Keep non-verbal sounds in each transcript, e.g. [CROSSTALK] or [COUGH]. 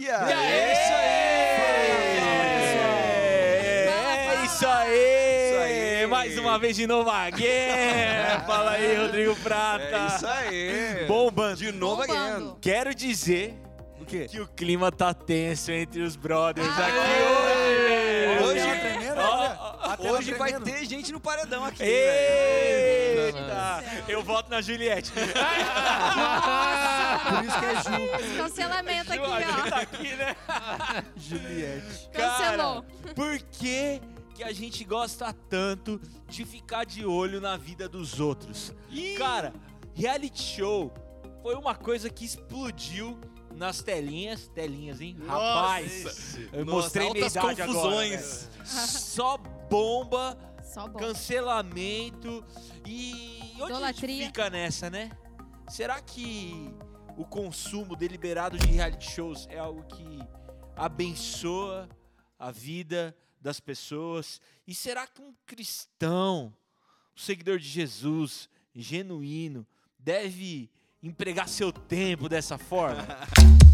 E aí? É isso aí! É isso aí! Isso aí! Mais uma vez de novo again! [LAUGHS] Fala aí, Rodrigo Prata! É isso aí! Bombando! De novo Bombando. again. Quero dizer O quê? que o clima tá tenso entre os brothers Ah, aqui é. hoje! Hoje- Ó, tremendo, ó, olha. ó, A tela Hoje vai tremendo. ter gente no paredão aqui. Eita! Eu voto na Juliette. [LAUGHS] Por isso que é Ju, Cancelamento aqui, Ju, a Ju ó. tá aqui, né? Juliette. Cancelou. Cara, por que, que a gente gosta tanto de ficar de olho na vida dos outros? Cara, reality show foi uma coisa que explodiu nas telinhas. Telinhas, hein? Rapaz, eu Nossa, mostrei minha altas idade confusões. agora. Só bomba, Só bom. cancelamento e onde a gente Idolatria. fica nessa, né? Será que o consumo deliberado de reality shows é algo que abençoa a vida das pessoas? E será que um cristão, um seguidor de Jesus, genuíno, deve empregar seu tempo dessa forma? [LAUGHS]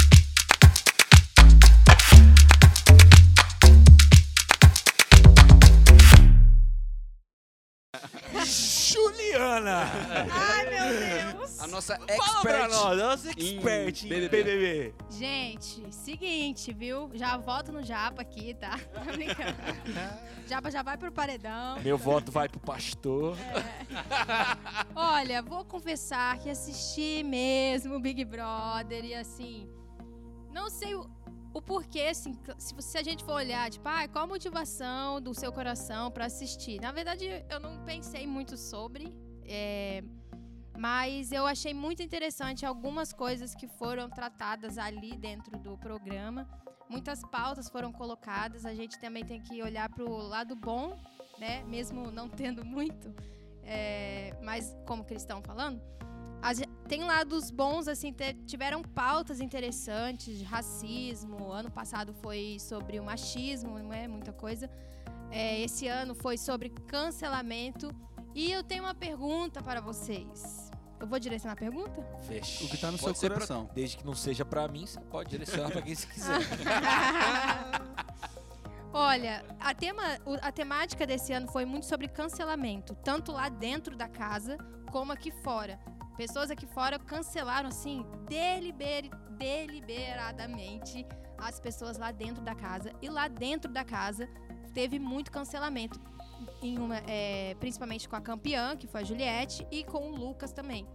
Juliana! Ai, meu Deus. A nossa Fala pra expert. nós, nossa expert em BBB. BBB. Gente, seguinte, viu? Já voto no Japa aqui, tá? [LAUGHS] Tô brincando. Japa já vai pro paredão. Meu voto vai pro pastor. Olha, vou confessar que assisti mesmo o Big Brother e assim, não sei o, o porquê, assim, se, se a gente for olhar, tipo, ah, qual a motivação do seu coração pra assistir? Na verdade, eu não pensei muito sobre, é, mas eu achei muito interessante algumas coisas que foram tratadas ali dentro do programa. Muitas pautas foram colocadas, a gente também tem que olhar pro lado bom, né? Mesmo não tendo muito é, mas como cristão falando, tem lados bons, assim, tiveram pautas interessantes de racismo. Ano passado foi sobre o machismo, não é muita coisa. É, esse ano foi sobre cancelamento. E eu tenho uma pergunta para vocês. Eu vou direcionar a pergunta? Fecha. O que tá no Pode seu ser pra- coração. Desde que não seja pra mim, você pode direcionar pra quem você quiser. [LAUGHS] Olha, a, tema, a temática desse ano foi muito sobre cancelamento, tanto lá dentro da casa como aqui fora. Pessoas aqui fora cancelaram, assim, deliber- deliberadamente as pessoas lá dentro da casa. E lá dentro da casa teve muito cancelamento, uma- é, principalmente com a campeã, que foi a Juliette, e com o Lucas também.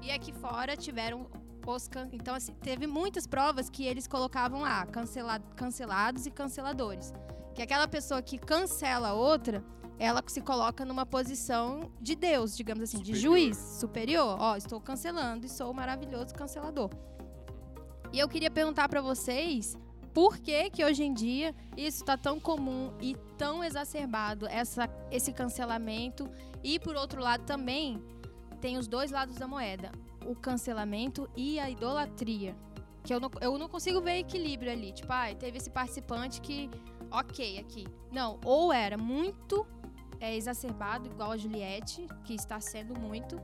E aqui fora tiveram os can... Então, assim, teve muitas provas que eles colocavam lá, cancela- cancelados e canceladores que aquela pessoa que cancela outra, ela se coloca numa posição de Deus, digamos assim, de Superior. juiz superior. Ó, estou cancelando e sou o maravilhoso cancelador. E eu queria perguntar pra vocês por que que hoje em dia isso tá tão comum e tão exacerbado essa, esse cancelamento e por outro lado também tem os dois lados da moeda, o cancelamento e a idolatria. Que eu não, eu não consigo ver equilíbrio ali. Tipo, ai, teve esse participante que ok aqui. Não, ou era muito é, exacerbado, igual a Juliette, que está sendo muito,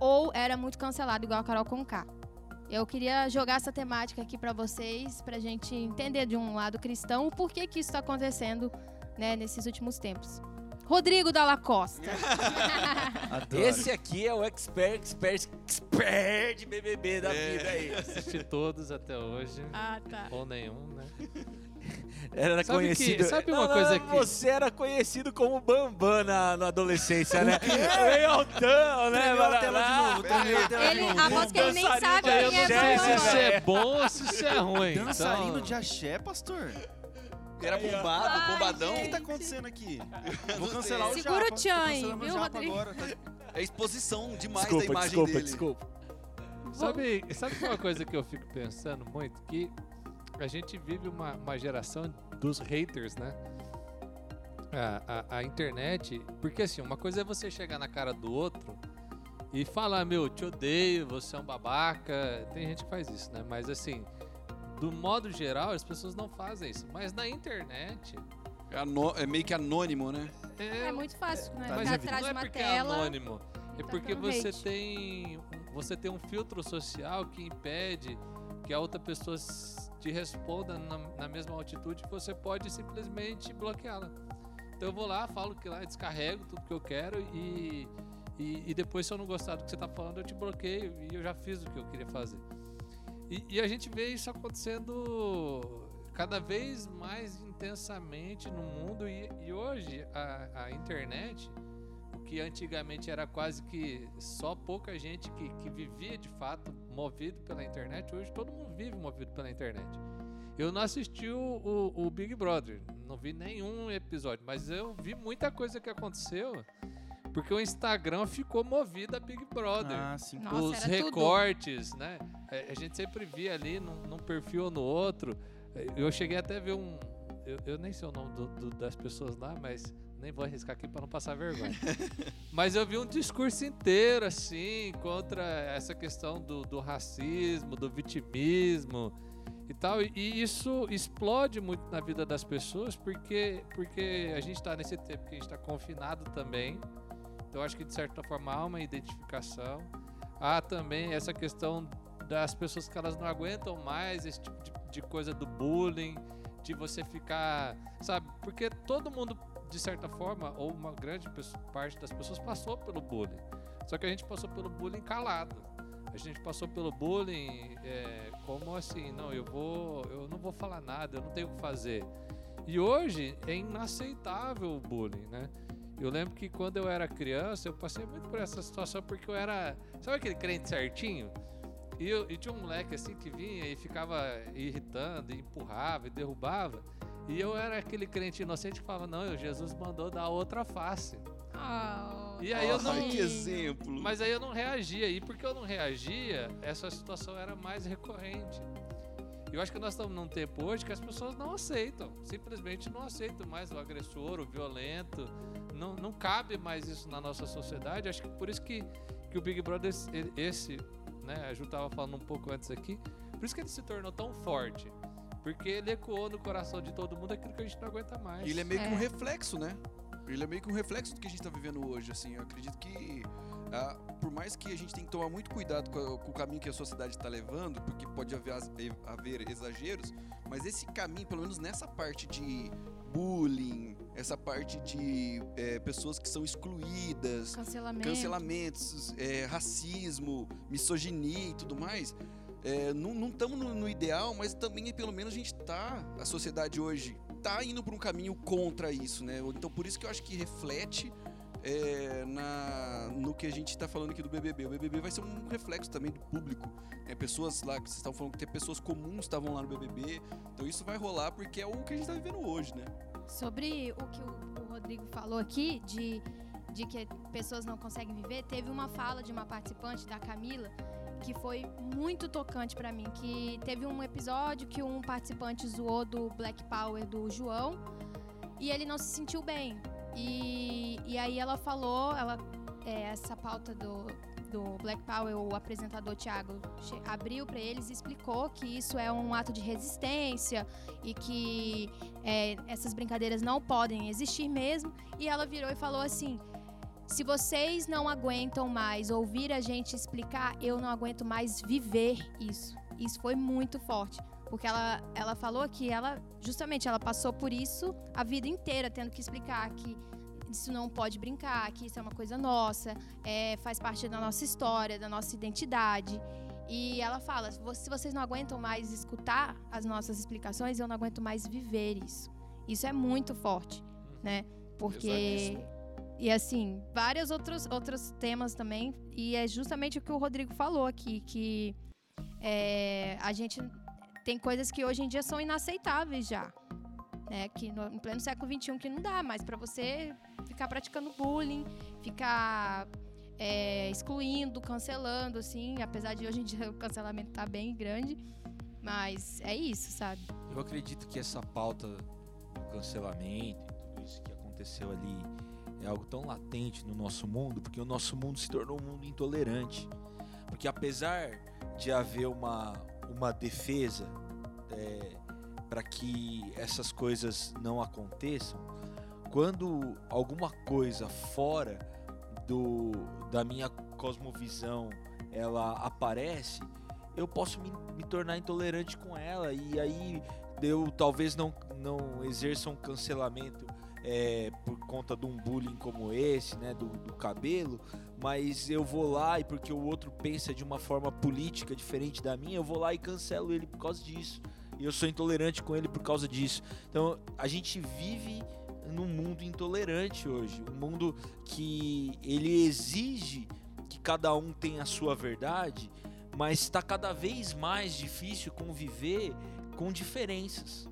ou era muito cancelado, igual a Carol Conká. Eu queria jogar essa temática aqui pra vocês, pra gente entender de um lado cristão o porquê que isso está acontecendo né, nesses últimos tempos. Rodrigo Dalla Costa. [LAUGHS] Esse aqui é o expert, expert, expert de BBB da É. vida aí. [LAUGHS] Assisti todos até hoje. ah, tá. Ou nenhum, né? [LAUGHS] Era Sabe conhecido. que- sabe uma Não, coisa não, que- Você era conhecido como Bambam na, na adolescência, né? Meio altão, né? Tremeu a tela de novo, tremeu a tela de Ele, novo. aposto que ele nem sabe Eu quem é não sei se isso é bom ou se isso é ruim. Dançarino então... de axé, pastor? Era bombado, Ai, bombadão. O que tá acontecendo aqui? Vou cancelar o. Segura o tchan aí, viu, Rodrigo? agora, tá? É exposição demais da Desculpa, imagem desculpa, dele. desculpa. Sabe, sabe uma coisa que eu fico pensando muito? Que a gente vive uma, uma geração dos haters, né? A, a, a internet. Porque assim, uma coisa é você chegar na cara do outro e falar, meu, te odeio, você é um babaca. Tem gente que faz isso, né? Mas assim, do modo geral, as pessoas não fazem isso. Mas na internet. É, ano- é meio que anônimo, né? É muito fácil, né? Tá Ficar de atrás não de é uma porque é tela. anônimo. É tá porque você hate. tem, você tem um filtro social que impede que a outra pessoa te responda na, na mesma altitude, você pode simplesmente bloqueá-la. Então eu vou lá, falo que lá, descarrego tudo que eu quero e, e, e depois se eu não gostar do que você está falando, eu te bloqueio e eu já fiz o que eu queria fazer. E, e a gente vê isso acontecendo cada vez mais intensamente no mundo e, e hoje a, a internet o que antigamente era quase que só pouca gente que, que vivia de fato movido pela internet, hoje todo mundo vive movido pela internet. Eu não assisti o, o, o Big Brother, não vi nenhum episódio, mas eu vi muita coisa que aconteceu porque o Instagram ficou movido a Big Brother. Ah, sim. Nossa, Os era tudo. recortes, né? É, A gente sempre via ali num, num perfil ou no outro. É, Eu cheguei até a ver um. Eu, eu nem sei o nome do- do- das pessoas lá, mas nem vou arriscar aqui para não passar vergonha. [LAUGHS] mas eu vi um discurso inteiro, assim, contra essa questão do, do racismo, do vitimismo e tal. E, e isso explode muito na vida das pessoas, porque, porque a gente está nesse tempo que a gente está confinado também. Então acho que de certa forma há uma identificação. Há também essa questão das pessoas que elas não aguentam mais esse tipo de, de coisa do bullying, de você ficar, sabe? Porque todo mundo de certa forma ou uma grande parte das pessoas passou pelo bullying. Só que a gente passou pelo bullying calado. A gente passou pelo bullying é, como assim, não, eu vou, eu não vou falar nada, eu não tenho o que fazer. E hoje é inaceitável o bullying, né? Eu lembro que quando eu era criança, eu passei muito por essa situação porque eu era. Sabe aquele crente certinho? E, eu, e tinha um moleque assim que vinha e ficava irritando, e empurrava e derrubava. E eu era aquele crente inocente que falava: Não, Jesus mandou dar outra face. Oh, E aí eu não. Que exemplo. Mas aí eu não reagia. E porque eu não reagia, essa situação era mais recorrente. Eu acho que nós estamos num tempo hoje que as pessoas não aceitam. Simplesmente não aceitam mais o agressor, o violento. Não, não cabe mais isso na nossa sociedade. Acho que por isso que, que o Big Brother, esse, né, a Ju estava falando um pouco antes aqui, por isso que ele se tornou tão forte. Porque ele ecoou no coração de todo mundo aquilo que a gente não aguenta mais. E ele é meio que É. um reflexo, né? Ele é meio que um reflexo do que a gente tá vivendo hoje, assim. Eu acredito que, ah, por mais que a gente tenha que tomar muito cuidado com, a- com o caminho que a sociedade está levando, porque pode haver, haver exageros, mas esse caminho, pelo menos nessa parte de bullying, essa parte de eh, pessoas que são excluídas, cancelamento. cancelamentos, é, racismo, misoginia e tudo mais. É, não estamos no, no ideal, mas também pelo menos a gente tá, a sociedade hoje tá indo por um caminho contra isso, né? Então por isso que eu acho que reflete é, na, no que a gente está falando aqui do BBB. O BBB vai ser um reflexo também do público. né? pessoas lá, que vocês estavam falando que tem pessoas comuns estavam lá no BBB. Então isso vai rolar porque é o que a gente está vivendo hoje, né? Sobre o que o, o Rodrigo falou aqui, de, de que pessoas não conseguem viver, teve uma fala de uma participante, da Camila, que foi muito tocante pra mim. Que teve um episódio que um participante zoou do Black Power do João e ele não se sentiu bem. E, e aí ela falou, ela, é, essa pauta do, do Black Power, o apresentador Thiago abriu pra eles e explicou que isso é um ato de resistência e que é, essas brincadeiras não podem existir mesmo. E ela virou e falou assim: se vocês não aguentam mais ouvir a gente explicar, eu não aguento mais viver isso. Isso foi muito forte. Porque ela, ela falou que ela, justamente, ela passou por isso a vida inteira, tendo que explicar que isso não pode brincar, que isso é uma coisa nossa, é, faz parte da nossa história, da nossa identidade. E ela fala: se vo- se vocês não aguentam mais escutar as nossas explicações, eu não aguento mais viver isso. Isso é muito forte, né? Porque. E assim, vários outros, outros temas também. E é justamente o que o Rodrigo falou aqui, que é, a gente tem coisas que hoje em dia são inaceitáveis já. Né? Que no, pleno século XXI que não dá mais para você ficar praticando bullying, ficar é, excluindo, cancelando, assim, apesar de hoje em dia [LAUGHS] o cancelamento tá bem grande. Mas é isso, sabe? Eu acredito que essa pauta do cancelamento e tudo isso que aconteceu ali é algo tão latente no nosso mundo, porque o nosso mundo se tornou um mundo intolerante. Porque apesar de haver uma, uma defesa para que essas coisas não aconteçam, quando alguma coisa fora do, da minha cosmovisão ela aparece, eu posso me, me tornar intolerante com ela e aí eu talvez não, não exerça um cancelamento é, por conta de um bullying como esse, né, do, do cabelo, mas eu vou lá e porque o outro pensa de uma forma política diferente da minha, eu vou lá e cancelo ele por causa disso. E eu sou intolerante com ele por causa disso. Então a gente vive num mundo intolerante hoje, um mundo que ele exige que cada um tenha a sua verdade, mas está cada vez mais difícil conviver com diferenças.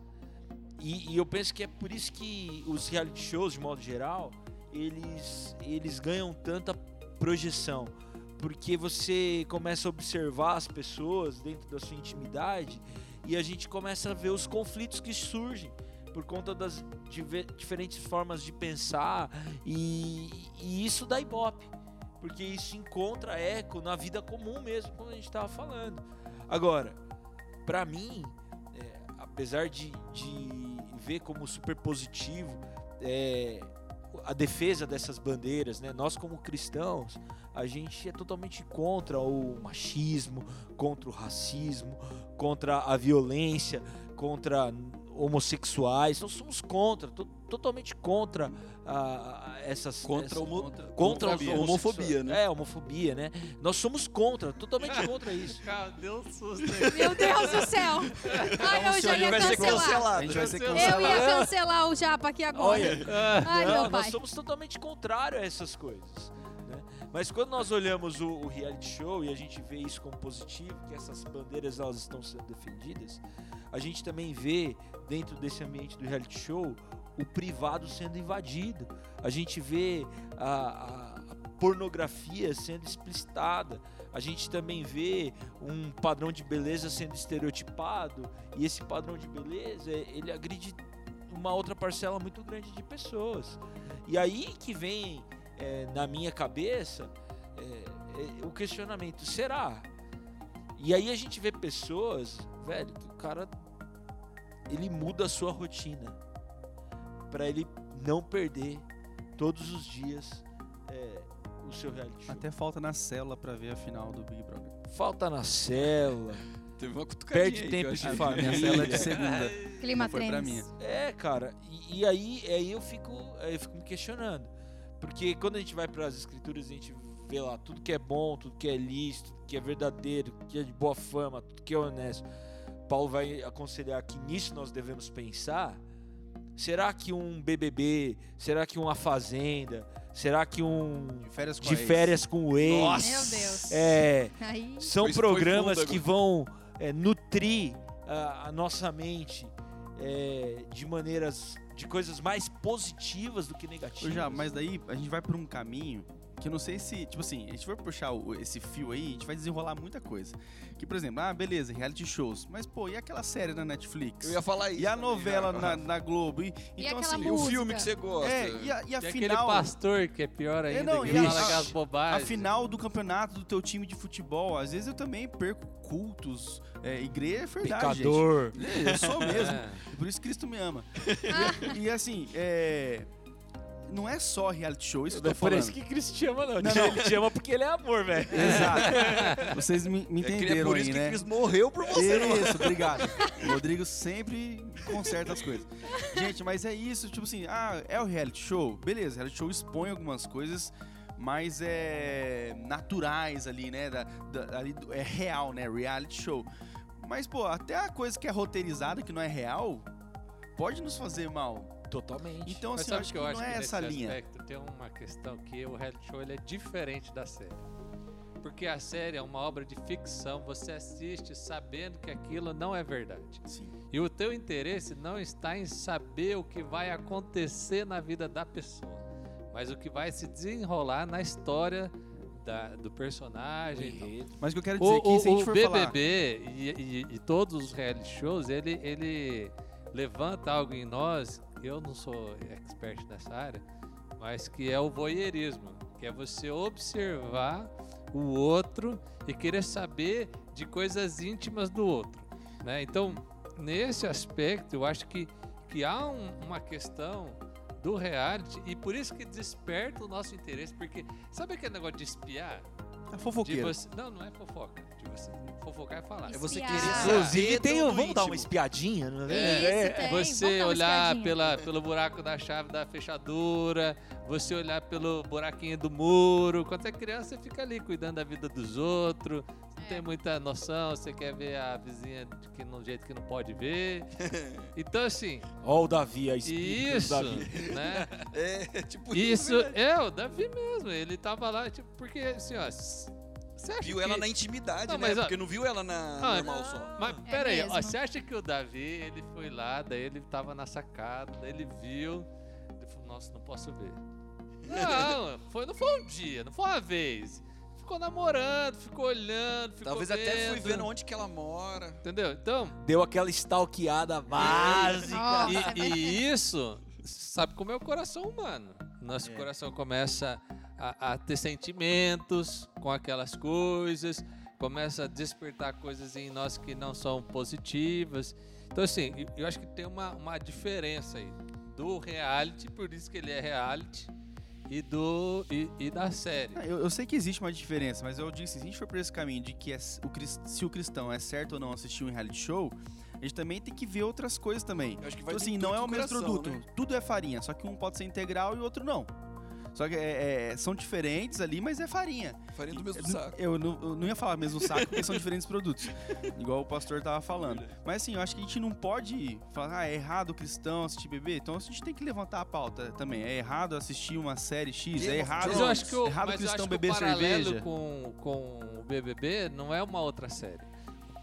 E, e eu penso que é por isso que os reality shows, de modo geral, eles, eles ganham tanta projeção. Porque você começa a observar as pessoas dentro da sua intimidade e a gente começa a ver os conflitos que surgem por conta das diferentes formas de pensar e, e isso dá ibope, porque isso encontra eco na vida comum mesmo, como a gente estava falando. Agora, para mim, é, apesar de, de ver como super positivo é, a defesa dessas bandeiras, né? Nós como cristãos, a gente é totalmente contra o machismo, contra o racismo, contra a violência, contra homossexuais. Nós somos contra, to- totalmente contra ah, essas Contra essa- homo- contra, contra a os homofobia, né? É, homofobia, né? Nós somos contra, totalmente [LAUGHS] contra isso. Cara, deu um susto [LAUGHS] aí. Meu Deus do céu. Ai, eu já ia vai ser cancelar. cancelado. A gente vai ser Eu Eu cancelado. ia cancelar o Japa aqui agora. Ai, Não, meu nós somos totalmente contrários a essas coisas. né? Mas quando nós olhamos o, o reality show e a gente vê isso como positivo, que essas bandeiras elas estão sendo defendidas, a gente também vê dentro desse ambiente do reality show o privado sendo invadido. A gente vê a, a- pornografia sendo explicitada. A gente também vê um padrão de beleza sendo estereotipado e esse padrão de beleza ele agride uma outra parcela muito grande de pessoas. E aí que vem é, na minha cabeça é, é, o questionamento: será? E aí a gente vê pessoas, velho, que o cara ele muda a sua rotina para ele não perder todos os dias é, o seu reality show. Até falta na célula pra ver a final do Big Brother. Falta na célula, [LAUGHS] Teve uma cutucadinha perde aí tempo de família. Minha célula é de segunda. Clima foi pra. É, cara, e, e aí, aí eu fico, eu fico me questionando. Porque quando a gente vai para as escrituras, a gente vê lá tudo que é bom, tudo que é lícito, tudo que é verdadeiro, tudo que é de boa fama, tudo que é honesto. Paulo vai aconselhar que nisso nós devemos pensar. Será que um BBB, será que uma fazenda, será que um De férias com de férias com o ex? Nossa! Meu Deus. É, [LAUGHS] Aí, são Isso programas que vão é, nutrir a, a nossa mente é, de maneiras, de coisas mais positivas do que negativas. Já, mas daí a gente vai por um caminho que eu não sei se, tipo assim, a gente for puxar o- esse fio aí, a gente vai desenrolar muita coisa. Que, por exemplo, ah, beleza, reality shows. Mas, pô, e aquela série na Netflix? Eu ia falar isso. E a também, novela já. na, na Globo? E, E então, assim, E o música? filme que você gosta. é, e a, e a aquele final... pastor que é pior ainda, não, que e a- fala a- aquelas A bobagens. final do campeonato do teu time de futebol, às vezes eu também perco cultos. É, igreja é verdade, Pecador. gente. Eu sou mesmo. É. [LAUGHS] Por isso Cristo me ama. [LAUGHS] E, e, assim, é, não é só reality show, isso eu é tô por falando. isso que Cristo te ama, não. Não, não. Ele te ama porque ele é amor, velho. [LAUGHS] Exato. [LAUGHS] Vocês me, me É é entenderam por aí, isso que né? Cristo morreu por você, Isso, obrigado. O Rodrigo sempre conserta as coisas. Gente, mas é isso, tipo assim, ah, é o reality show? Beleza, reality show expõe algumas coisas mais é, naturais ali, né? Da, da- ali é real, né? Reality show. Mas, pô, até a coisa que é roteirizada, que não é real, pode nos fazer mal. Totalmente. Então, Mas assim, sabe acho o que que eu não acho é que essa nesse linha. aspecto tem uma questão que o reality show ele é diferente da série. Porque a série é uma obra de ficção, você assiste sabendo que aquilo não é verdade. Sim. E o teu interesse não está em saber o que vai acontecer na vida da pessoa, mas o que vai se desenrolar na história da- do personagem. e tal. Mas o que eu quero dizer O, é que se a o- gente o for BBB falar... e, e- e todos os reality shows, ele, ele levanta algo em nós, eu não sou expert nessa área, mas que é o voyeurismo, que é você observar o outro e querer saber de coisas íntimas do outro. Né? Então, nesse aspecto, eu acho que, que há um- uma questão do reality e por isso que desperta o nosso interesse, porque sabe aquele negócio de espiar? É fofoqueiro. você. Não, não é fofoca. De você fofocar é falar. É você Espiar. querer Inclusive, saber tem vamos dar uma íntimo. espiadinha, não é? Isso, É, tem. Você Vamos dar uma olhar pela, pelo buraco da chave da fechadura, você olhar pelo buraquinho do muro. Quando é criança, você fica ali cuidando da vida dos outros. Não É. tem muita noção, você quer ver a vizinha de que, no jeito que não pode ver. [LAUGHS] Então, assim, Ó o Davi, a espírita do isso, Davi. né? [LAUGHS] É, tipo Isso, verdade. é, o Davi mesmo. Ele tava lá, tipo, porque assim, ó. s- Você acha Viu que... ela na intimidade, Não, né? mas, ó- Porque não viu ela na Ah, normal só. Mas É pera aí, ó, mesmo. você acha que o Davi, ele foi lá, daí ele tava na sacada, daí ele viu, ele falou, nossa, não posso ver. [LAUGHS] Não, foi, não foi um dia, não foi uma vez. Ficou namorando, ficou olhando, ficou Talvez até fui vendo, vendo onde que ela mora. Entendeu? Então, Deu aquela stalkeada básica. E, e isso, sabe como é o coração humano. Nosso É. coração começa a, a ter sentimentos com aquelas coisas, começa a despertar coisas em nós que não são positivas. Então, assim, eu- eu acho que tem uma, uma diferença aí do reality, por isso que ele é reality, e, do, e, e da série. Ah, Eu, eu sei que existe uma diferença, mas eu disse, se a gente for por esse caminho de que é o, se o cristão é certo ou não assistir um reality show, a gente também tem que ver outras coisas também. Eu acho que vai Então, assim, não é o mesmo produto. né? Tudo é farinha, só que um pode ser integral e o outro não. Só que é- é- são diferentes ali, mas é farinha. Farinha do mesmo Eu- saco. Eu não, eu não ia falar mesmo saco, porque são diferentes produtos. [LAUGHS] Igual o pastor tava falando. Mas assim, eu acho que a gente não pode falar, ah, é errado o cristão assistir bebê. Então a gente tem que levantar a pauta também. É errado assistir uma série X, Game é errado. Mas eu acho que o, errado mas eu cristão acho que o beber paralelo cerveja. com, com o BBB não é uma outra série.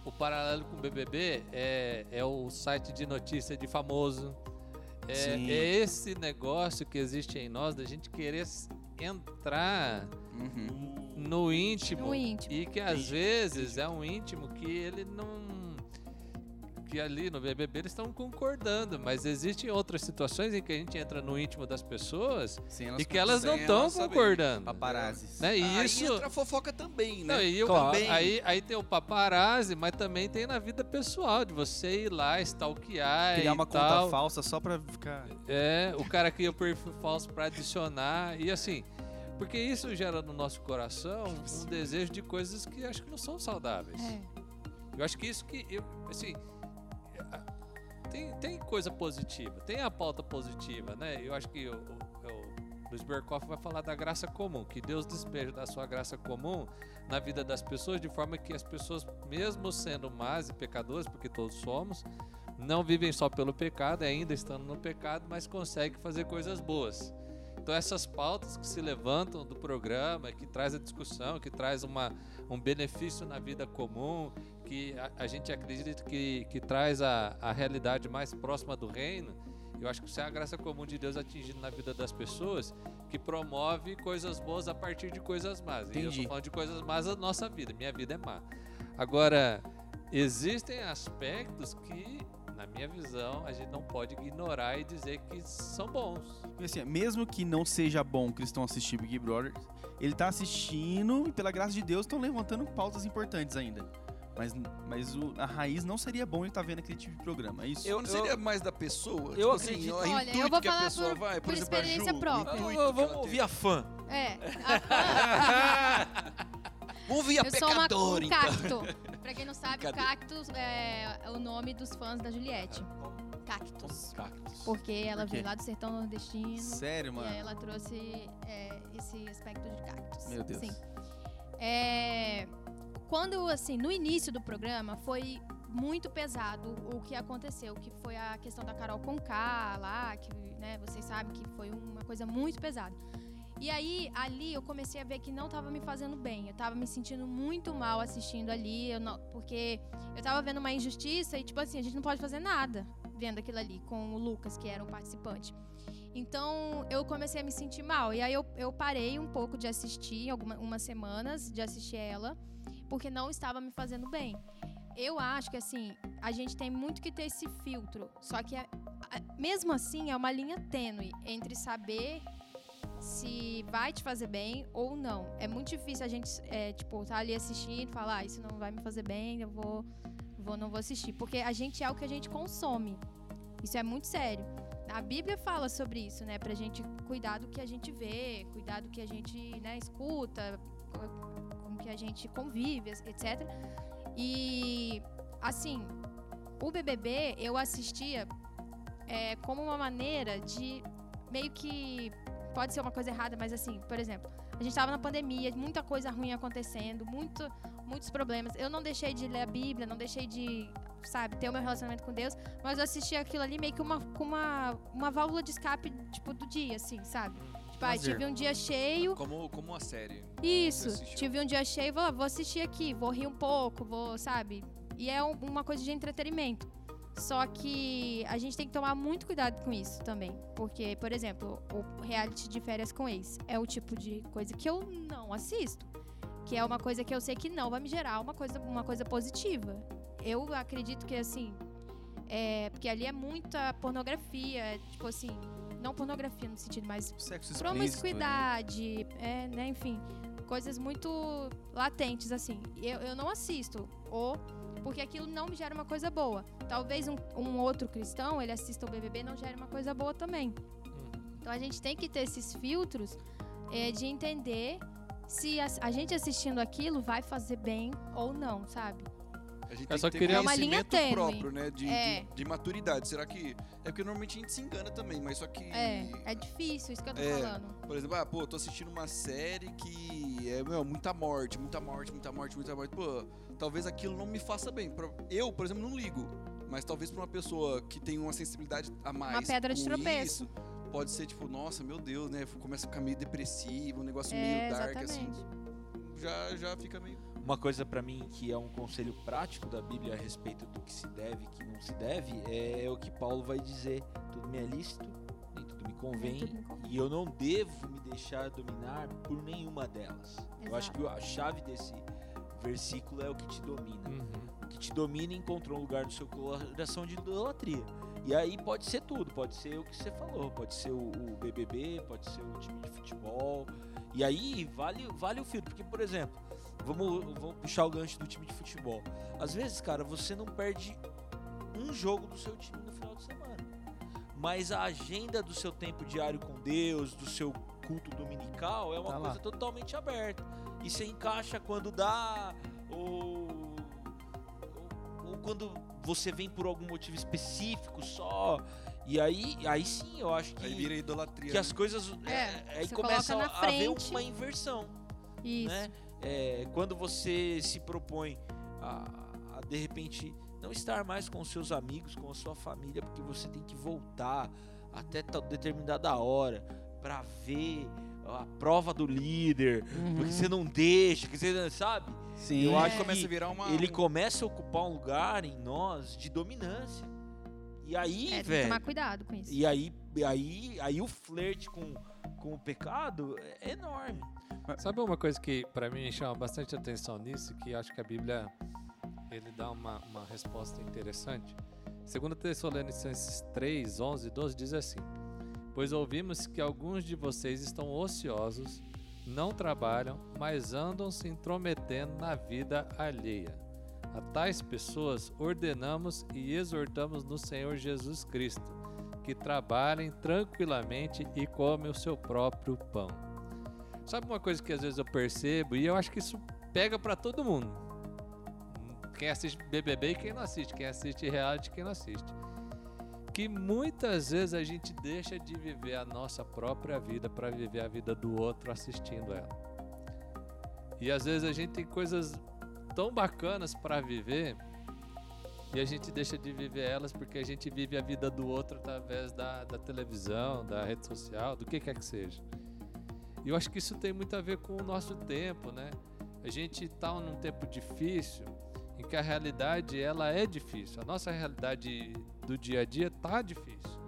O paralelo com o BBB é, é o site de notícia de famoso. É, é esse negócio que existe em nós da gente querer entrar Uhum. no íntimo, No íntimo. e que às vezes é um íntimo que ele não que ali no BBB eles estão concordando, mas existem outras situações em que a gente entra no íntimo das pessoas elas e que elas não estão concordando. Paparazzis. Né? E Aí isso entra a fofoca também, né? não, e eu- Claro. Também. aí, aí tem o paparazzi, mas também tem na vida pessoal, de você ir lá, stalkear Criar e uma tal. conta falsa só pra ficar. É, o cara cria o perfil falso pra adicionar. E assim, porque isso gera no nosso coração um desejo de coisas que acho que não são saudáveis. É. Eu acho que isso que eu, assim, tem, tem coisa positiva, tem a pauta positiva, né? Eu acho que o, o, o Luiz Berkoff vai falar da graça comum, que Deus despeja da sua graça comum na vida das pessoas, de forma que as pessoas, mesmo sendo más e pecadoras, porque todos somos, não vivem só pelo pecado, ainda estando no pecado, mas conseguem fazer coisas boas. Então essas pautas que se levantam do programa, que traz a discussão, que traz uma, um benefício na vida comum, que a, a gente acredita que, que traz a, a realidade mais próxima do reino, eu acho que isso é a graça comum de Deus atingindo na vida das pessoas, que promove coisas boas a partir de coisas más. E eu Entendi. tô falando de coisas más da nossa vida, minha vida é má. Agora, existem aspectos que, na minha visão, a gente não pode ignorar e dizer que são bons. Assim, mesmo que não seja bom o cristão assistir Big Brother, ele tá assistindo e, pela graça de Deus, estão levantando pautas importantes ainda. Mas, mas o- a raiz não seria bom ele estar vendo aquele tipo de programa, é isso? Eu- não seria mais da pessoa? eu tipo assim, acredito- o Olha, eu vou que a falar pessoa por- vai, por, por exemplo, a experiência Ju, própria. vamos ouvir a fã. É. [LAUGHS] a- Vamos ouvir a eu sou uma, pecadora, um então. cacto. [LAUGHS] Pra quem não sabe, Cadê? cactus é o nome dos fãs da Juliette. Cactus. Cactus. Porque ela Por veio lá do sertão nordestino. Sério, E mano? aí ela trouxe é, esse aspecto de cactus. Meu Deus. Sim. É, quando, assim, no início do programa, foi muito pesado o que aconteceu, que foi a questão da Carol Conká lá, que, né, vocês sabem que foi uma coisa muito pesada. E aí, ali, eu comecei a ver que não tava me fazendo bem. Eu tava me sentindo muito mal assistindo ali, eu não- porque eu tava vendo uma injustiça e, tipo assim, a gente não pode fazer nada vendo aquilo ali com o Lucas, que era um participante. Então eu comecei a me sentir mal. E aí eu, eu parei um pouco de assistir, algumas umas semanas de assistir ela, porque não estava me fazendo bem. Eu acho que assim, a gente tem muito que ter esse filtro. Só que a- mesmo assim é uma linha tênue entre saber se vai te fazer bem ou não. É muito difícil a gente, é, tipo, tá ali assistindo e falar, ah, isso não vai me fazer bem, eu vou, vou, não vou assistir. Porque a gente é o que a gente consome. Isso é muito sério. A Bíblia fala sobre isso, né? Pra gente cuidar do que a gente vê, cuidar do que a gente né, escuta, a gente convive, etc. E, assim, o BBB eu assistia é, como uma maneira de meio que. Pode ser uma coisa errada, mas assim, por exemplo, a gente estava na pandemia, muita coisa ruim acontecendo, muito, muitos problemas. Eu não deixei de ler a Bíblia, não deixei de, sabe, ter o meu relacionamento com Deus, mas eu assisti aquilo ali meio que uma, uma, uma válvula de escape, tipo, do dia, assim, sabe? Tipo, ah, Lazer. tive um dia cheio, Como, como uma série. isso, tive um dia cheio, vou, lá, vou assistir aqui, vou rir um pouco, vou, sabe? E é um- uma coisa de entretenimento. Só que a gente tem que tomar muito cuidado com isso também. Porque, por exemplo, o reality de férias com ex é o tipo de coisa que eu não assisto. Que é uma coisa que eu sei que não vai me gerar uma coisa, uma coisa positiva. Eu acredito que, assim, é, porque ali é muita pornografia, é, tipo assim, não pornografia no sentido, mas Sexo promiscuidade, é, né, enfim, coisas muito latentes, assim. Eu, eu não assisto, ou porque aquilo não me gera uma coisa boa. Talvez um, um outro cristão, ele assista o BBB, não gere uma coisa boa também. Então a gente tem que ter esses filtros é, de entender se a, a gente assistindo aquilo vai fazer bem ou não, sabe? A gente Eu tem só que ter queria- É uma linha conhecimento tênue. próprio, né? De, É. de, de maturidade. Será que. É porque normalmente a gente se engana também, mas só que. É, é difícil, isso que eu tô É. falando. Por exemplo, ah, pô, tô assistindo uma série que é, meu, muita morte, muita morte, muita morte, muita morte. Pô, talvez aquilo não me faça bem. Eu, por exemplo, não ligo. Mas talvez pra uma pessoa que tem uma sensibilidade a mais. pedra de tropeço. isso, pode ser tipo, nossa, meu Deus, né? Começa a ficar meio depressivo, um negócio É, meio dark, assim. exatamente. Já, já fica meio. Uma coisa pra mim que é um conselho prático da Bíblia a respeito do que se deve e que não se deve é o que Paulo vai dizer: tudo me é lícito, nem tudo me convém, tudo me convém. e eu não devo me deixar dominar por nenhuma delas. Eu acho que a chave desse versículo é o que te domina. Uhum. O que te domina encontrou um lugar no seu coração de idolatria. E aí pode ser tudo, pode ser o que você falou, pode ser o, o BBB, pode ser o time de futebol. E aí vale, vale o filtro, porque por exemplo, vamos, vamos puxar o gancho do time de futebol. Às vezes, cara, você não perde um jogo do seu time no final de semana. Mas a agenda do seu tempo diário com Deus, do seu culto dominical, é uma Tá lá. coisa totalmente aberta. E você encaixa quando dá, ou, ou, ou quando você vem por algum motivo específico só. E aí, aí sim, eu acho que, Aí vira idolatria. que as né? coisas. É, é, aí você começa coloca na a haver frente. uma inversão Isso. né? É, quando você se propõe a, a, de repente não estar mais com seus amigos, com a sua família, porque você tem que voltar até tal determinada hora para ver a prova do líder, porque você não deixa, que você sabe? Sim. Eu Aí acho começa que a virar uma. Ele começa a ocupar um lugar em nós de dominância. E aí, É, tem que velho, tomar cuidado com isso. e aí, aí, aí o flerte com, com o pecado é enorme. Sabe uma coisa que para mim chama bastante atenção nisso, que acho que a Bíblia ele dá uma, uma resposta interessante. Segundo Tessalonicenses 3, 11 e 12 diz assim: Pois ouvimos que alguns de vocês estão ociosos, não trabalham, mas andam se intrometendo na vida alheia. A tais pessoas ordenamos e exortamos no Senhor Jesus Cristo que trabalhem tranquilamente e comem o seu próprio pão. Sabe uma coisa que às vezes eu percebo e eu acho que isso pega pra todo mundo. Quem assiste BBB e quem não assiste, quem assiste reality e quem não assiste. Que muitas vezes a gente deixa de viver a nossa própria vida para viver a vida do outro assistindo ela. E às vezes a gente tem coisas tão bacanas para viver e a gente deixa de viver elas porque a gente vive a vida do outro através da, da televisão, da rede social, do que quer que seja. E eu acho que isso tem muito a ver com o nosso tempo, né? A gente está num tempo difícil em que a realidade ela é difícil. A nossa realidade do dia a dia tá difícil.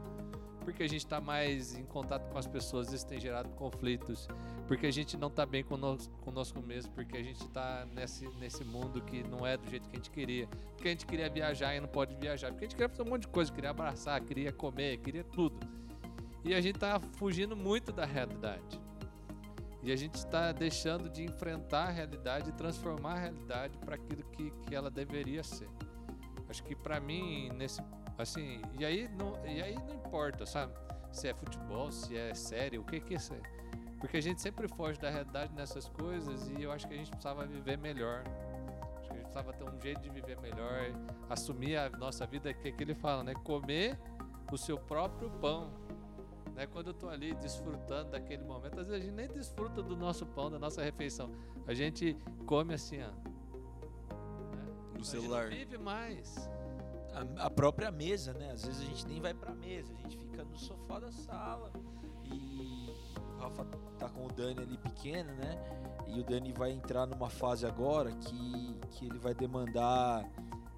Porque a gente está mais em contato com as pessoas, isso tem gerado conflitos. Porque a gente não está bem conosco, conosco mesmo, porque a gente está nesse, nesse mundo que não é do jeito que a gente queria. Porque a gente queria viajar e não pode viajar. Porque a gente queria fazer um monte de coisa, queria abraçar, queria comer, queria tudo. E a gente tá fugindo muito da realidade. E a gente está deixando de enfrentar a realidade e transformar a realidade para aquilo que, que ela deveria ser. Acho que para mim, nesse. Assim, e aí, não, e aí não importa, sabe? Se é futebol, se é série, o que que é ser. Porque a gente sempre foge da realidade nessas coisas e eu acho que a gente precisava viver melhor. Acho que a gente precisava ter um jeito de viver melhor, assumir a nossa vida, que, é que ele fala, né? Comer o seu próprio pão. Né? Quando eu tô ali desfrutando daquele momento, às vezes a gente nem desfruta do nosso pão, da nossa refeição. A gente come assim, ó. né? No A celular. vive mais. a, a própria mesa, né? Às vezes a gente nem vai pra mesa, a gente fica no sofá da sala. E Rafa tá com o Dani ali pequeno, né? E o Dani vai entrar numa fase agora que, que ele vai demandar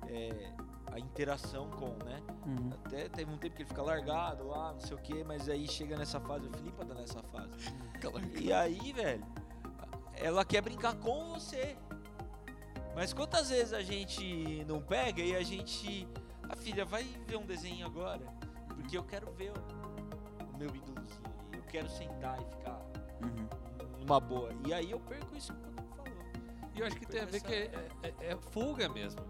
é, a interação com, né? Uhum. Até teve um tempo que ele fica largado lá, não sei o que, mas aí chega nessa fase, o Filipe tá nessa fase. E aí, velho, ela quer brincar com você. Mas quantas vezes a gente não pega e a gente. A filha, vai ver um desenho agora? Porque eu quero ver o, meu ídolozinho quero sentar e ficar Uhum. numa boa. E aí eu perco isso que o Bruno falou. E eu acho que tem a ver que é, é- é fuga mesmo.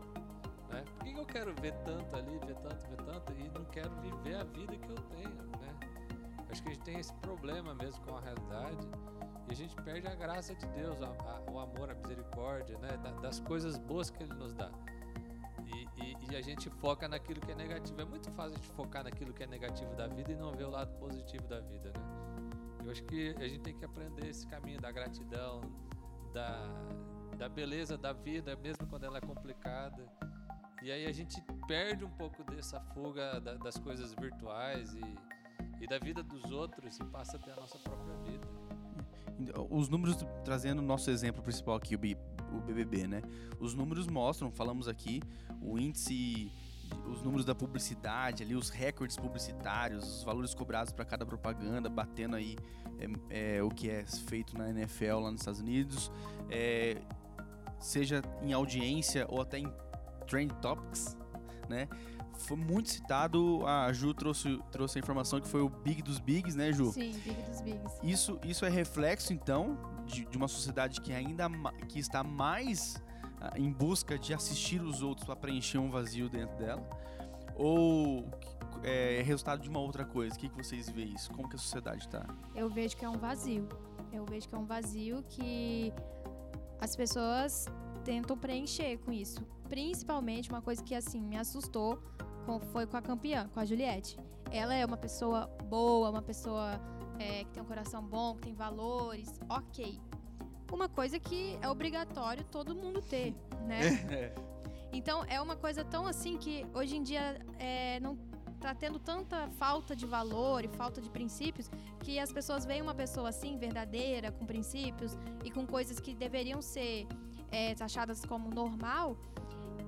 Né? Por que que eu quero ver tanto ali, ver tanto, ver tanto, e não quero viver a vida que eu tenho, né? Acho que a gente tem esse problema mesmo com a realidade e a gente perde a graça de Deus, a- a- o amor, a misericórdia, né? Da- das coisas boas que Ele nos dá. E, e- e a gente foca naquilo que é negativo. É muito fácil a gente focar naquilo que é negativo da vida e não ver o lado positivo da vida, né? Eu acho que a gente tem que aprender esse caminho da gratidão, da, da beleza da vida, mesmo quando ela é complicada. E aí a gente perde um pouco dessa fuga da- das coisas virtuais e, e da vida dos outros e passa a ter a nossa própria vida. Então, Os números, trazendo o nosso exemplo principal aqui, o BBB, né? Os números mostram, falamos aqui, o índice, os números da publicidade ali, os recordes publicitários, os valores cobrados para cada propaganda, batendo aí é, é, o que é feito na NFL lá nos Estados Unidos, é, seja em audiência ou até em trend topics, né? Foi muito citado, a Ju trouxe, trouxe a informação que foi o Big dos Bigs, né, Ju? Sim, Big dos Bigs. Isso, isso é reflexo, então, de, de uma sociedade que ainda que está mais em busca de assistir os outros para preencher um vazio dentro dela? Ou é resultado de uma outra coisa? O que, que vocês veem isso? Como que a sociedade tá? está? Eu vejo que é um vazio. Eu vejo que é um vazio que as pessoas tentam preencher com isso. Principalmente uma coisa que assim me assustou foi com a campeã, com a Juliette. Ela é uma pessoa boa, uma pessoa é, que tem um coração bom, que tem valores, ok. Uma coisa que é obrigatório todo mundo ter, né? [LAUGHS] Então é uma coisa tão assim que hoje em dia é, não tá tendo tanta falta de valor e falta de princípios que as pessoas veem uma pessoa assim, verdadeira, com princípios e com coisas que deveriam ser é, taxadas como normal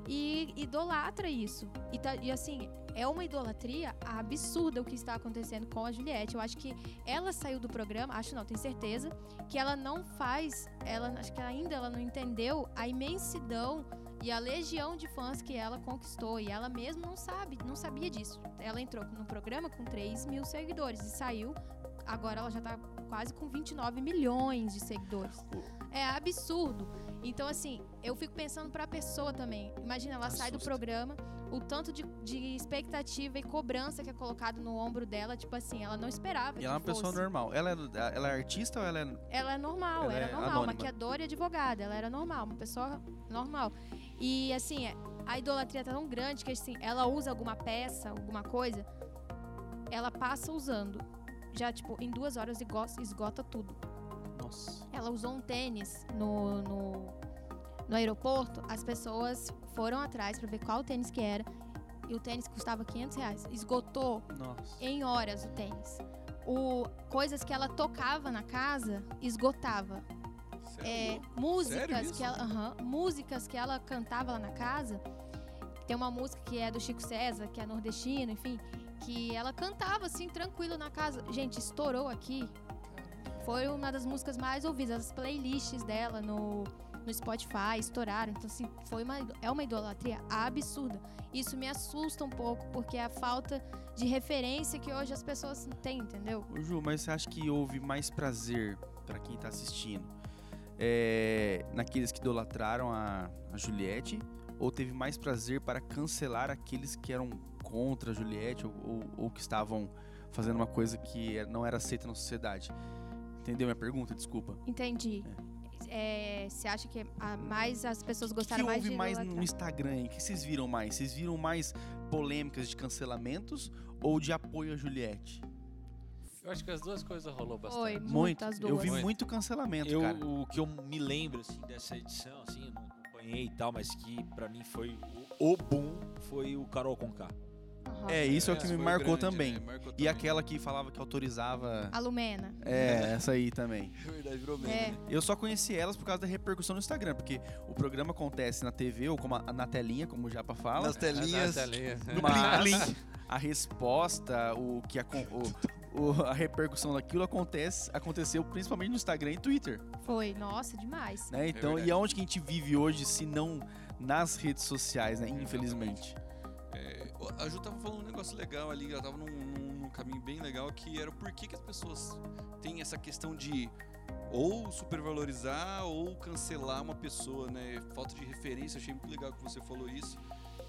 e idolatra isso. E, tá- e, assim, é uma idolatria absurda o que está acontecendo com a Juliette. Eu acho que ela saiu do programa, acho não, tenho certeza, que ela não faz, ela acho que ainda ela não entendeu a imensidão e a legião de fãs que ela conquistou. E ela mesma não sabe, não sabia disso. Ela entrou no programa com 3 mil seguidores e saiu. Agora ela já tá quase com 29 milhões de seguidores. É absurdo. Então, assim, eu fico pensando pra pessoa também. Imagina, ela sai do Assusta. programa, o tanto de, de expectativa e cobrança que é colocado no ombro dela, tipo assim, ela não esperava. E ela é uma que pessoa fosse. normal. Ela é, ela é artista ou ela é. Ela é normal, Ela era é normal, anônima. maquiadora e advogada, ela era normal, uma pessoa normal. E assim, é, a idolatria tá tão grande que assim, ela usa alguma peça, alguma coisa, ela passa usando. Já, tipo, em duas horas esgo- esgota tudo. Nossa. Ela usou um tênis no, no, no aeroporto, as pessoas foram atrás pra ver qual tênis que era. E o tênis custava 500 reais. Esgotou Nossa. em horas o tênis. O, coisas que ela tocava na casa, esgotava. É, músicas que ela, músicas que ela cantava lá na casa. Tem uma música que é do Chico César, que é nordestino, enfim, que ela cantava assim tranquilo na casa. Gente, estourou aqui. Foi uma das músicas mais ouvidas, as playlists dela no, no Spotify estouraram. Então assim, foi uma é uma idolatria absurda. Isso me assusta um pouco, porque é a falta de referência que hoje as pessoas têm, entendeu? Ô, Ju, mas você acha que houve mais prazer pra quem tá assistindo é, naqueles que idolatraram a, a Juliette? Ou teve mais prazer para cancelar aqueles que eram contra a Juliette ou, ou- ou que estavam fazendo uma coisa que é- não era aceita na sociedade? Entendeu minha pergunta? Desculpa. Entendi. É, Você acha que a- mais as pessoas O que, gostaram mais houve de mais no? Instagram? aí? O que vocês viram mais? Vocês viram mais polêmicas de cancelamentos ou de apoio a Juliette? Eu acho que as duas coisas rolou bastante. Foi, muito, as duas. Eu vi Muito. muito cancelamento, Eu, cara. o que eu me lembro assim dessa edição, assim, eu não acompanhei e tal, mas que pra mim foi o, o boom foi o Carol Conká. Aham. É, isso é, o que me marcou grande, também. né? Marcou E também. aquela que falava que autorizava. A Lumena. É, essa aí também. É [LAUGHS] verdade, virou meme, É. né? Eu só conheci elas por causa da repercussão no Instagram, porque o programa acontece na TV ou como a- na telinha, como o Japa fala. Nas telinhas. Na telinha. Mas a resposta, o que a, o- o- a repercussão daquilo acontece, aconteceu principalmente no Instagram e Twitter. Foi, nossa, demais. Né? Então, verdade. e aonde que a gente vive hoje, se não nas redes sociais, né? Infelizmente. É, a Ju tava falando um negócio legal ali, ela tava num, num- num caminho bem legal, que era o porquê que as pessoas têm essa questão de ou supervalorizar ou cancelar uma pessoa, né? Falta de referência, achei muito legal que você falou isso.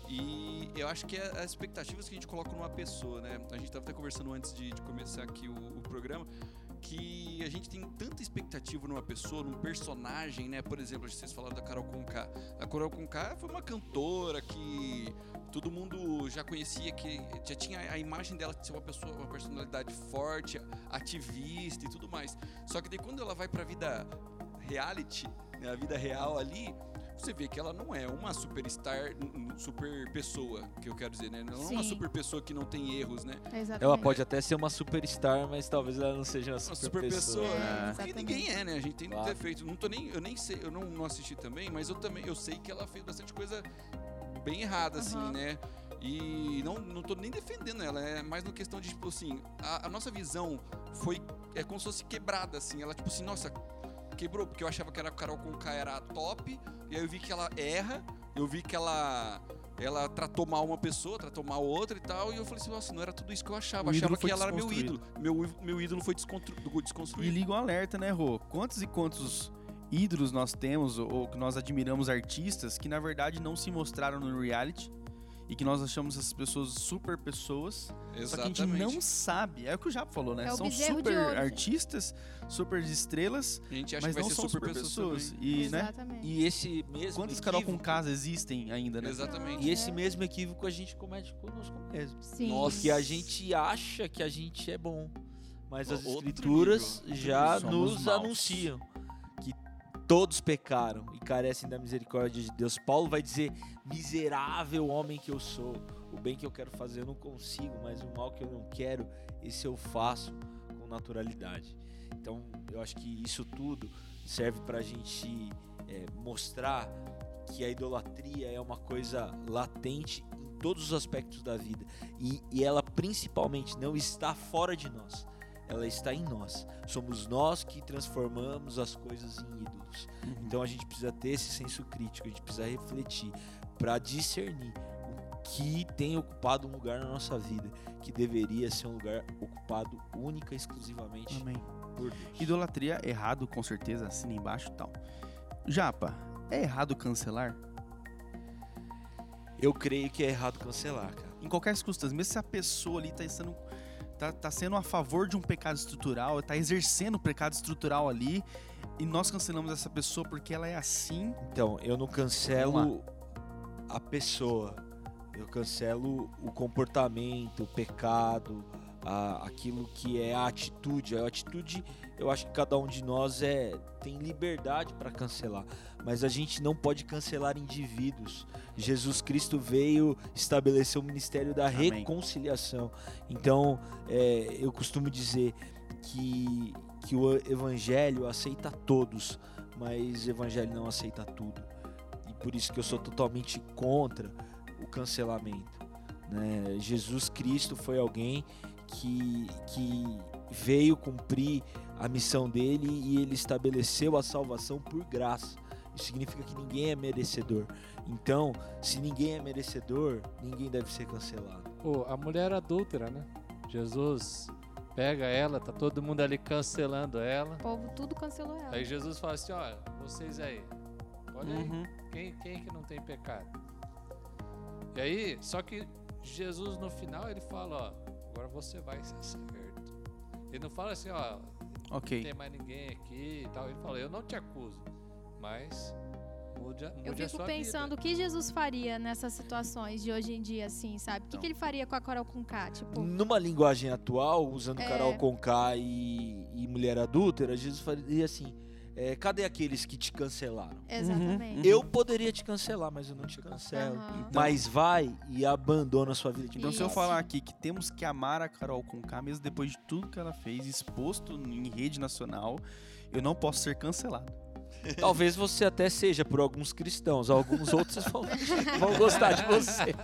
E eu acho que é as expectativas que a gente coloca numa pessoa, né? A gente tava até conversando antes de, de começar aqui o, o programa, que a gente tem tanta expectativa numa pessoa, num personagem, né? Por exemplo, vocês falaram da Carol Conká. A Carol Conká foi uma cantora que todo mundo já conhecia, que já tinha a imagem dela de ser uma pessoa, uma personalidade forte, ativista e tudo mais. Só que daí quando ela vai pra vida reality, né, a vida real ali, você vê que ela não é uma superstar, super pessoa, que eu quero dizer, né? Não é uma super pessoa que não tem erros, né? Exatamente. Ela pode até ser uma superstar, mas talvez ela não seja uma Uma super, super pessoa, pessoa. É, né? Porque exatamente. ninguém é, né? A gente tem Claro. defeito. Não tô nem, eu nem sei, eu não, não assisti também, mas eu também eu sei que ela fez bastante coisa bem errada, assim, Aham. né? E não, não tô nem defendendo ela, é mais uma questão de, tipo assim, a, a nossa visão foi, é como se fosse quebrada, assim. Ela, tipo assim, nossa, quebrou, porque eu achava que era a Carol Conká era a top, e aí eu vi que ela erra, eu vi que ela ela tratou mal uma pessoa, tratou mal outra e tal, e eu falei assim, nossa, não era tudo isso que eu achava. O achava que ela era meu ídolo. desconstruído. Meu, meu ídolo foi descontru, E desconstruído. liga um alerta, né, Rô? Quantos e quantos ídolos nós temos, ou que nós admiramos artistas, que na verdade não se mostraram no reality, e que nós achamos essas pessoas super pessoas, só que a gente não sabe. É o que o Japa falou, né? É São super artistas, super estrelas, A gente acha mas que vai não ser são super, super pessoas. pessoas. E, né? Exatamente. E esse mesmo Quantas Carol com equívoco- casa existem ainda, né? Exatamente. E esse É. mesmo equívoco a gente comete conosco mesmo. Sim. Nossa. Porque a gente acha que a gente é bom, mas as Outro escrituras nível. já Somos nos maus. anunciam que todos pecaram e carecem da misericórdia de Deus. Paulo vai dizer: miserável homem que eu sou, o bem que eu quero fazer eu não consigo, mas o mal que eu não quero, esse eu faço com naturalidade. Então, eu acho que isso tudo serve para a gente é, mostrar que a idolatria é uma coisa latente em todos os aspectos da vida e, e ela principalmente não está fora de nós, ela está em nós. Somos nós que transformamos as coisas em ídolos. Uhum. Então a gente precisa ter esse senso crítico, a gente precisa refletir para discernir o que tem ocupado um lugar na nossa vida, que deveria ser um lugar ocupado única e exclusivamente Amém. por Deus. Idolatria, errado, com certeza, assina embaixo tal. Japa, é errado cancelar? Eu creio que é errado cancelar, cara. Em qualquer circunstância, mesmo se a pessoa ali tá sendo, tá, tá sendo a favor de um pecado estrutural, tá exercendo o pecado estrutural ali, e nós cancelamos essa pessoa porque ela é assim, Então, eu não cancelo a pessoa, eu cancelo o comportamento, o pecado, a- aquilo que é a atitude. A atitude, eu acho que cada um de nós é tem liberdade para cancelar, mas a gente não pode cancelar indivíduos. Jesus Cristo veio estabelecer o ministério da Amém. reconciliação. Então, é, eu costumo dizer que, que o evangelho aceita todos, mas o evangelho não aceita tudo. Por isso que eu sou totalmente contra o cancelamento. né? Jesus Cristo foi alguém que, que veio cumprir a missão dele e ele estabeleceu a salvação por graça. Isso significa que ninguém é merecedor. Então, se ninguém é merecedor, ninguém deve ser cancelado. Pô, a mulher adúltera, né? Jesus pega ela, tá todo mundo ali cancelando ela. O povo tudo cancelou ela. Aí Jesus fala assim, olha, vocês aí, olha aí, Uhum. quem, quem que não tem pecado? E aí, só que Jesus no final ele fala, ó, agora você vai ser certo. Ele não fala assim, ó, não Ok. tem mais ninguém aqui e tal. Ele falou, eu não te acuso, mas mude, a- mude Eu a fico sua pensando o que Jesus faria nessas situações de hoje em dia, assim, sabe? O que, Então. que ele faria com a Carol Conká? Tipo, Numa linguagem atual, usando É. Carol Conká e, e mulher adúltera, Jesus faria assim: é, cadê aqueles que te cancelaram? exatamente. Eu poderia te cancelar, mas eu não te cancelo. Aham. Mas vai e abandona a sua vida. Então, se eu Isso. falar aqui que temos que amar a Carol Conká, mesmo depois de tudo que ela fez, exposto em rede nacional, eu não posso ser cancelado. [LAUGHS] Talvez você até seja por alguns cristãos, alguns outros vão, [LAUGHS] vão gostar de você.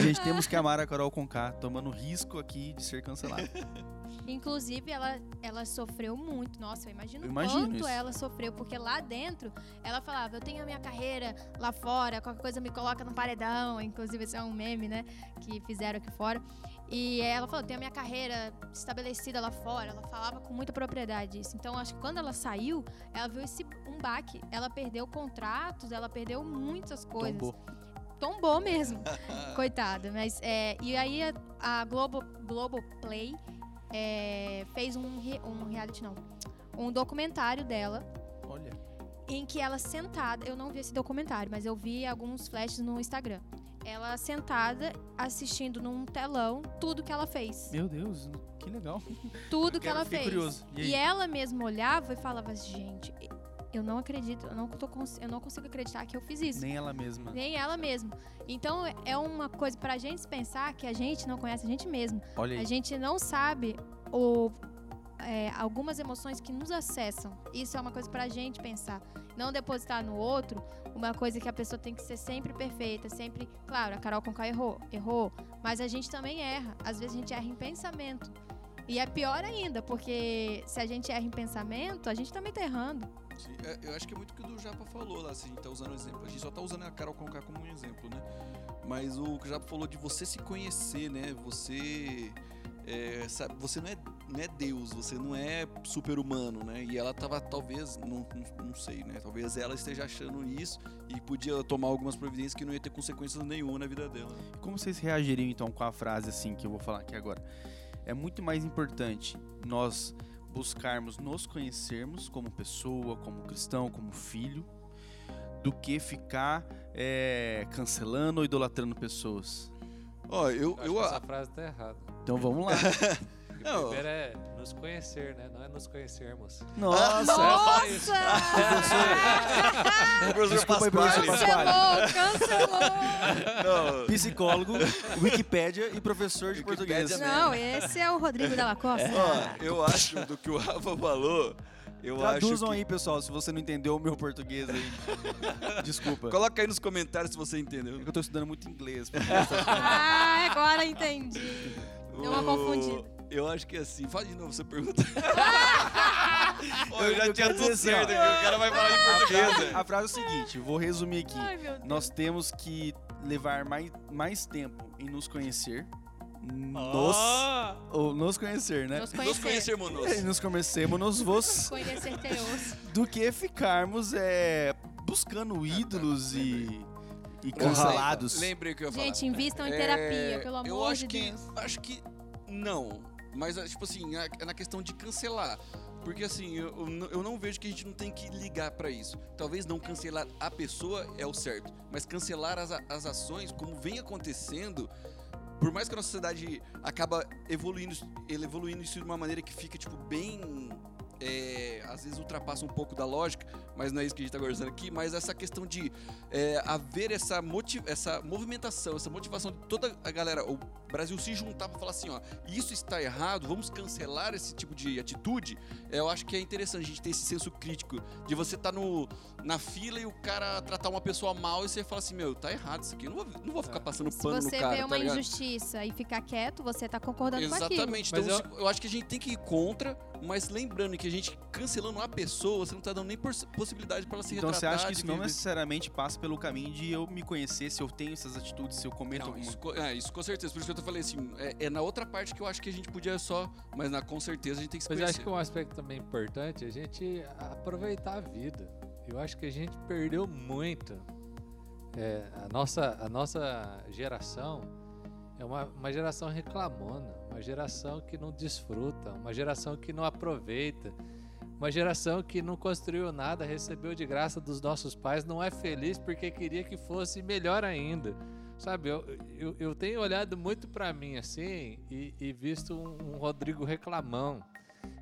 Gente, temos que amar a Carol Conká, tomando risco aqui de ser cancelado. [LAUGHS] Inclusive, ela, ela sofreu muito. Nossa, eu imagino, Eu imagino quanto isso. ela sofreu, porque lá dentro ela falava: Eu tenho a minha carreira lá fora, qualquer coisa me coloca no paredão. Inclusive, esse é um meme, né? Que fizeram aqui fora. E ela falou: Tenho a minha carreira estabelecida lá fora. Ela falava com muita propriedade disso. Então, acho que quando ela saiu, ela viu esse um baque. Ela perdeu contratos, ela perdeu muitas coisas Tombou. tombou mesmo. [LAUGHS] Coitada. Mas, é, e aí a, a Globo, Globoplay é, fez um, re- um reality, não. Um documentário dela Olha. em que ela sentada. Eu não vi esse documentário, mas eu vi alguns flashes no Instagram. Ela sentada assistindo num telão tudo que ela fez. Meu Deus, que legal. Tudo [LAUGHS] que ela fez. curioso. E? E ela mesma olhava e falava: gente, eu não acredito, eu não, tô, eu não consigo acreditar que eu fiz isso. Nem ela mesma. Nem ela mesma. Então é uma coisa pra gente pensar que a gente não conhece a gente mesmo. Olha A aí. gente não sabe o, é, algumas emoções que nos acessam. Isso é uma coisa pra gente pensar. Não depositar no outro uma coisa que a pessoa tem que ser sempre perfeita, sempre. Claro, a Carol Conká errou, errou, mas a gente também erra. Às vezes a gente erra em pensamento. E é pior ainda, porque se a gente erra em pensamento, a gente também tá errando. Sim, é, eu acho que é muito o que o Japa falou lá, se a gente tá usando o exemplo. A gente só tá usando a Carol Conká como um exemplo, né? Mas o que o Japa falou de você se conhecer, né? Você. é, sabe, você não é, não é Deus, você não é super-humano, né? E ela tava, talvez, não, não, não sei, né? Talvez ela esteja achando isso e podia tomar algumas providências que não ia ter consequências nenhuma na vida dela. Como vocês reagiriam então com a frase assim que eu vou falar aqui agora? É muito mais importante nós buscarmos nos conhecermos como pessoa, como cristão, como filho, do que ficar é, cancelando ou idolatrando pessoas. Ó, eu. Acho eu que essa frase tá errada. Então vamos lá. [LAUGHS] Não. primeiro é nos conhecer, né? Não é nos conhecermos. Nossa! [LAUGHS] Desculpa aí, professor Pasquale. Cancelou, cancelou. não, Psicólogo, Wikipédia e professor de Wikipédia português. mesmo. Não, esse é o Rodrigo Della Costa. ó, eu acho do que o Rafa falou. Eu acho Traduzam que... aí, pessoal, se você não entendeu o meu português aí. Desculpa. Coloca aí nos comentários se você entendeu. É eu tô estudando muito inglês. Ah, agora entendi. Deu uma confundida. Eu acho que é assim. Fala de novo essa pergunta. [LAUGHS] Pô, eu já Eu tinha tudo assim, certo ó. aqui. O cara vai falar A português. frase, velho. a frase é o seguinte, vou resumir aqui. Ai. Nós temos que levar mais, mais tempo em nos conhecer. Nos. Ah! Ou nos conhecer, né? Nos Nos conhecer. conhecermos, E moço. nos conhecemos nos vos Conhecer teus. do que ficarmos é, buscando ídolos e, e cancelados. Lembrei o que eu ia falar. Gente, invistam em É, terapia, pelo amor eu acho de que, Deus. Acho que não. Mas, é, tipo assim, é é na questão de cancelar. Porque, assim, eu, eu não- vejo que a gente não tem que ligar pra isso. Talvez não cancelar a pessoa é o certo. Mas cancelar as, as ações, como vem acontecendo... Por mais que a nossa sociedade acaba evoluindo, evoluindo isso de uma maneira que fica, tipo, bem... é, às vezes ultrapassa um pouco da lógica, mas não é isso que a gente está conversando aqui, mas essa questão de é, haver essa, moti essa movimentação, essa motivação de toda a galera, o Brasil se juntar para falar assim, ó, isso está errado, vamos cancelar esse tipo de atitude, é, eu acho que é interessante a gente ter esse senso crítico de você estar no na fila e o cara tratar uma pessoa mal e você fala assim, meu, tá errado isso aqui, eu não vou, não vou ficar passando Se pano no você cara, vê tá uma ligado? injustiça e ficar quieto, você tá concordando com aquilo. Exatamente. Mas Então, eu- eu... acho que a gente tem que ir contra, mas lembrando que a gente cancelando uma pessoa, você não tá dando nem poss- possibilidade para ela se Então você retratar. acha que isso não necessariamente passa pelo caminho de eu me conhecer, se eu tenho essas atitudes, se eu cometo Não, alguma isso, é, isso com certeza. Por isso que eu falei assim, é, é na outra parte que eu acho que a gente podia só, mas na, com certeza a gente tem que se Mas eu acho conhecer. que um aspecto também importante é a gente aproveitar a vida. Eu acho que a gente perdeu muito. É, a, nossa, a nossa geração É uma, uma geração reclamona, uma geração que não desfruta, uma geração que não aproveita, uma geração que não construiu nada, recebeu de graça dos nossos pais, não é feliz porque queria que fosse melhor ainda. Sabe, eu, eu, eu tenho olhado muito para mim assim e, e visto um, um Rodrigo reclamão,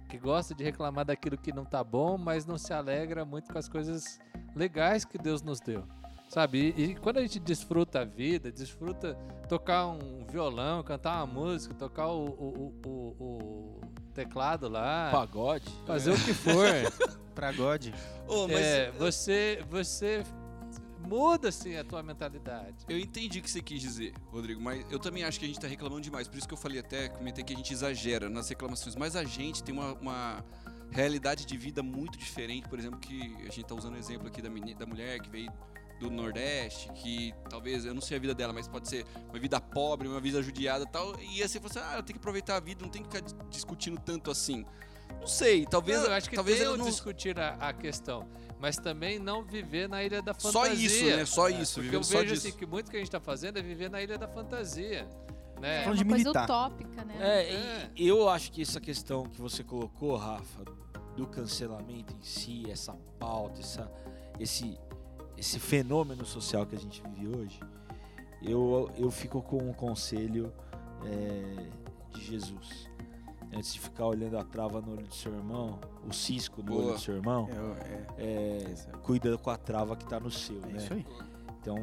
que gosta de reclamar daquilo que não tá bom, mas não se alegra muito com as coisas legais que Deus nos deu. Sabe? E, e quando a gente desfruta a vida, desfruta tocar um violão, cantar uma música, tocar o, o, o, o- teclado lá, Pagode. fazer o que for. [LAUGHS] Pra God. Ô, mas é, você, você muda assim a tua mentalidade. eu entendi o que você quis dizer, Rodrigo, mas eu também acho que a gente tá reclamando demais. Por isso que eu falei até, comentei que a gente exagera nas reclamações. Mas a gente tem uma, uma realidade de vida muito diferente. Por exemplo, que a gente tá usando o exemplo aqui da, meni- da mulher que veio do Nordeste, que talvez, eu não sei a vida dela, mas pode ser uma vida pobre, uma vida judiada tal. E aí você assim, ah, tenho que aproveitar a vida, não tem que ficar dis- discutindo tanto assim. Não sei, talvez, Não, eu acho que talvez tem o não... discutir a, a questão, mas também não viver na ilha da Só fantasia. isso, né? Só isso, Porque vivendo eu só vejo assim que muito que a gente tá fazendo é viver na ilha da fantasia, né? É de uma coisa utópica, né? É, É. e eu acho que essa questão que você colocou, Rafa, do cancelamento em si, essa pauta, essa, esse, esse fenômeno social que a gente vive hoje, eu, eu fico com um conselho é, de Jesus. Antes de ficar olhando a trava no olho do seu irmão, o cisco no Boa. olho do seu irmão, É, é, é, é, cuida com a trava que tá no seu, é né? isso aí. Então,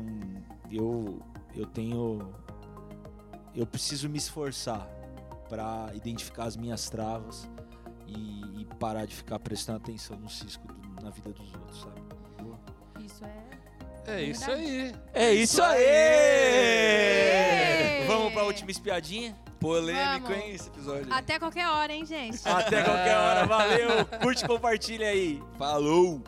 eu, eu tenho. Eu preciso me esforçar para identificar as minhas travas e, e parar de ficar prestando atenção no cisco do- na vida dos outros, sabe? Isso é. É isso aí. É isso aí! Vamos pra última espiadinha? Polêmico, Vamos. hein, esse episódio. Até qualquer hora, hein, gente? Até qualquer hora, valeu! Curte e compartilha aí. Falou!